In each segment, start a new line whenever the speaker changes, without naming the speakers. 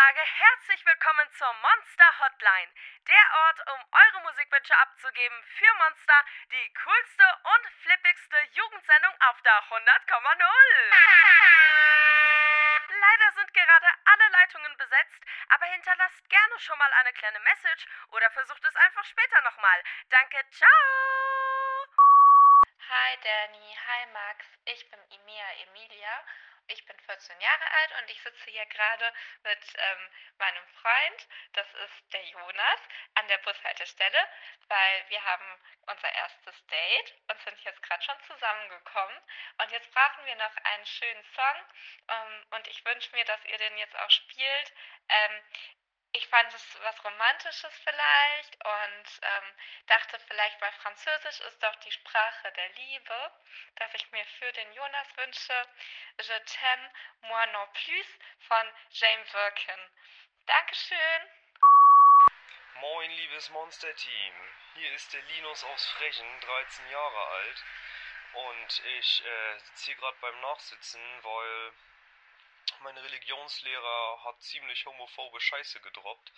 sage herzlich willkommen zur Monster Hotline. Der Ort, um eure Musikwünsche abzugeben für Monster, die coolste und flippigste Jugendsendung auf der 100,0. Leider sind gerade alle Leitungen besetzt, aber hinterlasst gerne schon mal eine kleine Message oder versucht es einfach später nochmal. Danke, ciao!
Hi Danny, hi Max, ich bin Emia Emilia. Ich bin 14 Jahre alt und ich sitze hier gerade mit ähm, meinem Freund, das ist der Jonas, an der Bushaltestelle, weil wir haben unser erstes Date und sind jetzt gerade schon zusammengekommen. Und jetzt brauchen wir noch einen schönen Song ähm, und ich wünsche mir, dass ihr den jetzt auch spielt. Ähm, fand es was Romantisches vielleicht und ähm, dachte vielleicht, weil Französisch ist doch die Sprache der Liebe, dass ich mir für den Jonas wünsche Je t'aime, moi non plus von Jane Birkin. Dankeschön.
Moin, liebes Monster-Team. Hier ist der Linus aus Frechen, 13 Jahre alt. Und ich äh, sitze hier gerade beim Nachsitzen, weil mein Religionslehrer hat ziemlich homophobe Scheiße gedroppt.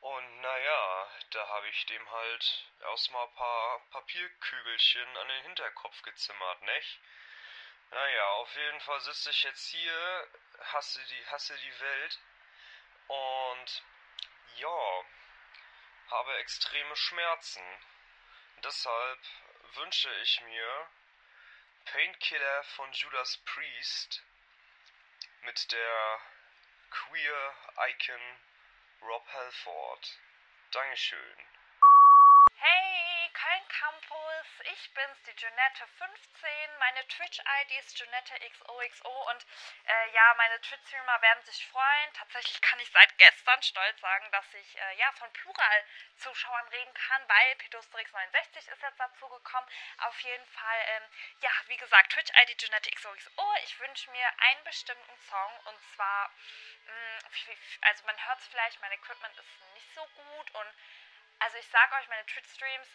Und naja, da habe ich dem halt erstmal ein paar Papierkügelchen an den Hinterkopf gezimmert, nicht? Naja, auf jeden Fall sitze ich jetzt hier, hasse die, hasse die Welt und ja, habe extreme Schmerzen. Deshalb wünsche ich mir Painkiller von Judas Priest mit der Queer Icon Rob Halford. Dankeschön.
Hey, Campus, ich bin's, die Junette15. Meine Twitch-ID ist JunetteXOXO und äh, ja, meine Twitch-Streamer werden sich freuen. Tatsächlich kann ich seit gestern stolz sagen, dass ich äh, ja von Plural-Zuschauern reden kann, weil Pedostrix69 ist jetzt dazu gekommen. Auf jeden Fall, ähm, ja, wie gesagt, Twitch-ID JunetteXOXO. Ich wünsche mir einen bestimmten Song und zwar, mh, also man hört es vielleicht, mein Equipment ist nicht so gut und also ich sage euch, meine Twitch-Streams,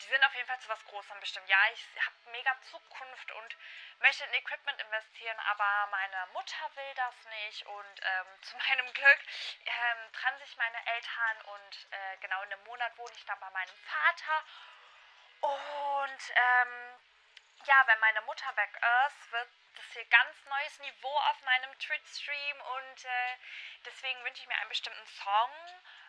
die sind auf jeden Fall zu was Großem bestimmt. Ja, ich habe mega Zukunft und möchte in Equipment investieren, aber meine Mutter will das nicht und ähm, zu meinem Glück ähm, trennen sich meine Eltern und äh, genau in einem Monat wohne ich dann bei meinem Vater und ähm, ja, wenn meine Mutter weg ist, wird das hier ganz neues Niveau auf meinem Twitch-Stream und äh, deswegen wünsche ich mir einen bestimmten Song,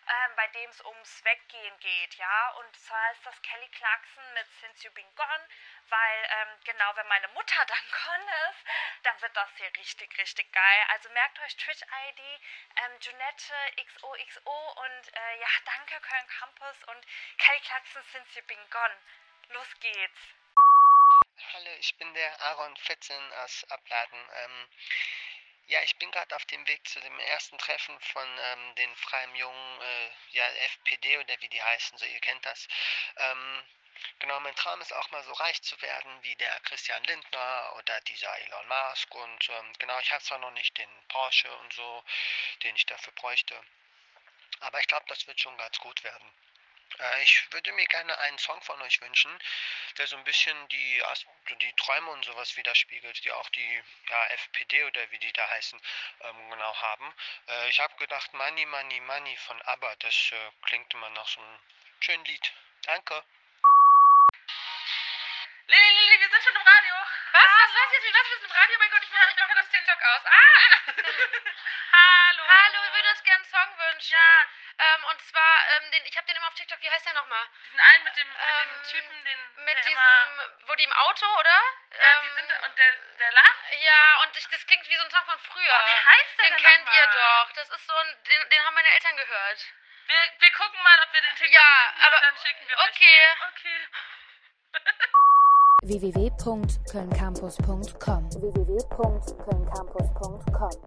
ähm, bei dem es ums Weggehen geht, ja. Und zwar ist das Kelly Clarkson mit Since You Been Gone, weil ähm, genau, wenn meine Mutter dann gone ist, dann wird das hier richtig, richtig geil. Also merkt euch Twitch-ID, ähm, Junette XOXO und äh, ja, danke Köln Campus und Kelly Clarkson Since You Been Gone. Los geht's.
Hallo, ich bin der Aaron Fetzen aus Abladen. Ähm, ja, ich bin gerade auf dem Weg zu dem ersten Treffen von ähm, den Freien Jungen, äh, ja, FPD oder wie die heißen, so ihr kennt das. Ähm, genau, mein Traum ist auch mal so reich zu werden wie der Christian Lindner oder dieser Elon Musk. Und ähm, genau, ich habe zwar noch nicht den Porsche und so, den ich dafür bräuchte. Aber ich glaube, das wird schon ganz gut werden. Äh, ich würde mir gerne einen Song von euch wünschen, der so ein bisschen die, die Träume und sowas widerspiegelt, die auch die ja, FPD oder wie die da heißen, ähm, genau haben. Äh, ich habe gedacht, Money, Money, Money von ABBA, das äh, klingt immer nach so einem schönen Lied. Danke.
Lili, Lili, wir sind schon im Radio.
Was? Was? Was? Jetzt, was? Wir sind im Radio? Mein Gott, ich mache ich mach das TikTok aus. Ah!
Hallo.
Hallo, wir würden uns gerne einen Song wünschen.
Ja.
Ähm, und zwar, ähm, den, ich habe den immer auf TikTok, wie heißt der nochmal?
Diesen einen mit dem, mit
Ähm,
dem Typen, den.
Mit
der
diesem,
Immer,
wo die im Auto, oder?
ja, die
Ähm,
sind da, und der, der lacht.
Ja, und ich, das klingt wie so ein Song von früher.
Oh, wie heißt der
Den
denn
kennt ihr doch. Das ist so ein, den, den haben meine Eltern gehört.
Wir, wir gucken mal, ob wir den TikTok
Ja,
finden
aber-
und dann schicken wir
okay.
euch den. Okay.
www.kölncampus.com www.kölncampus.com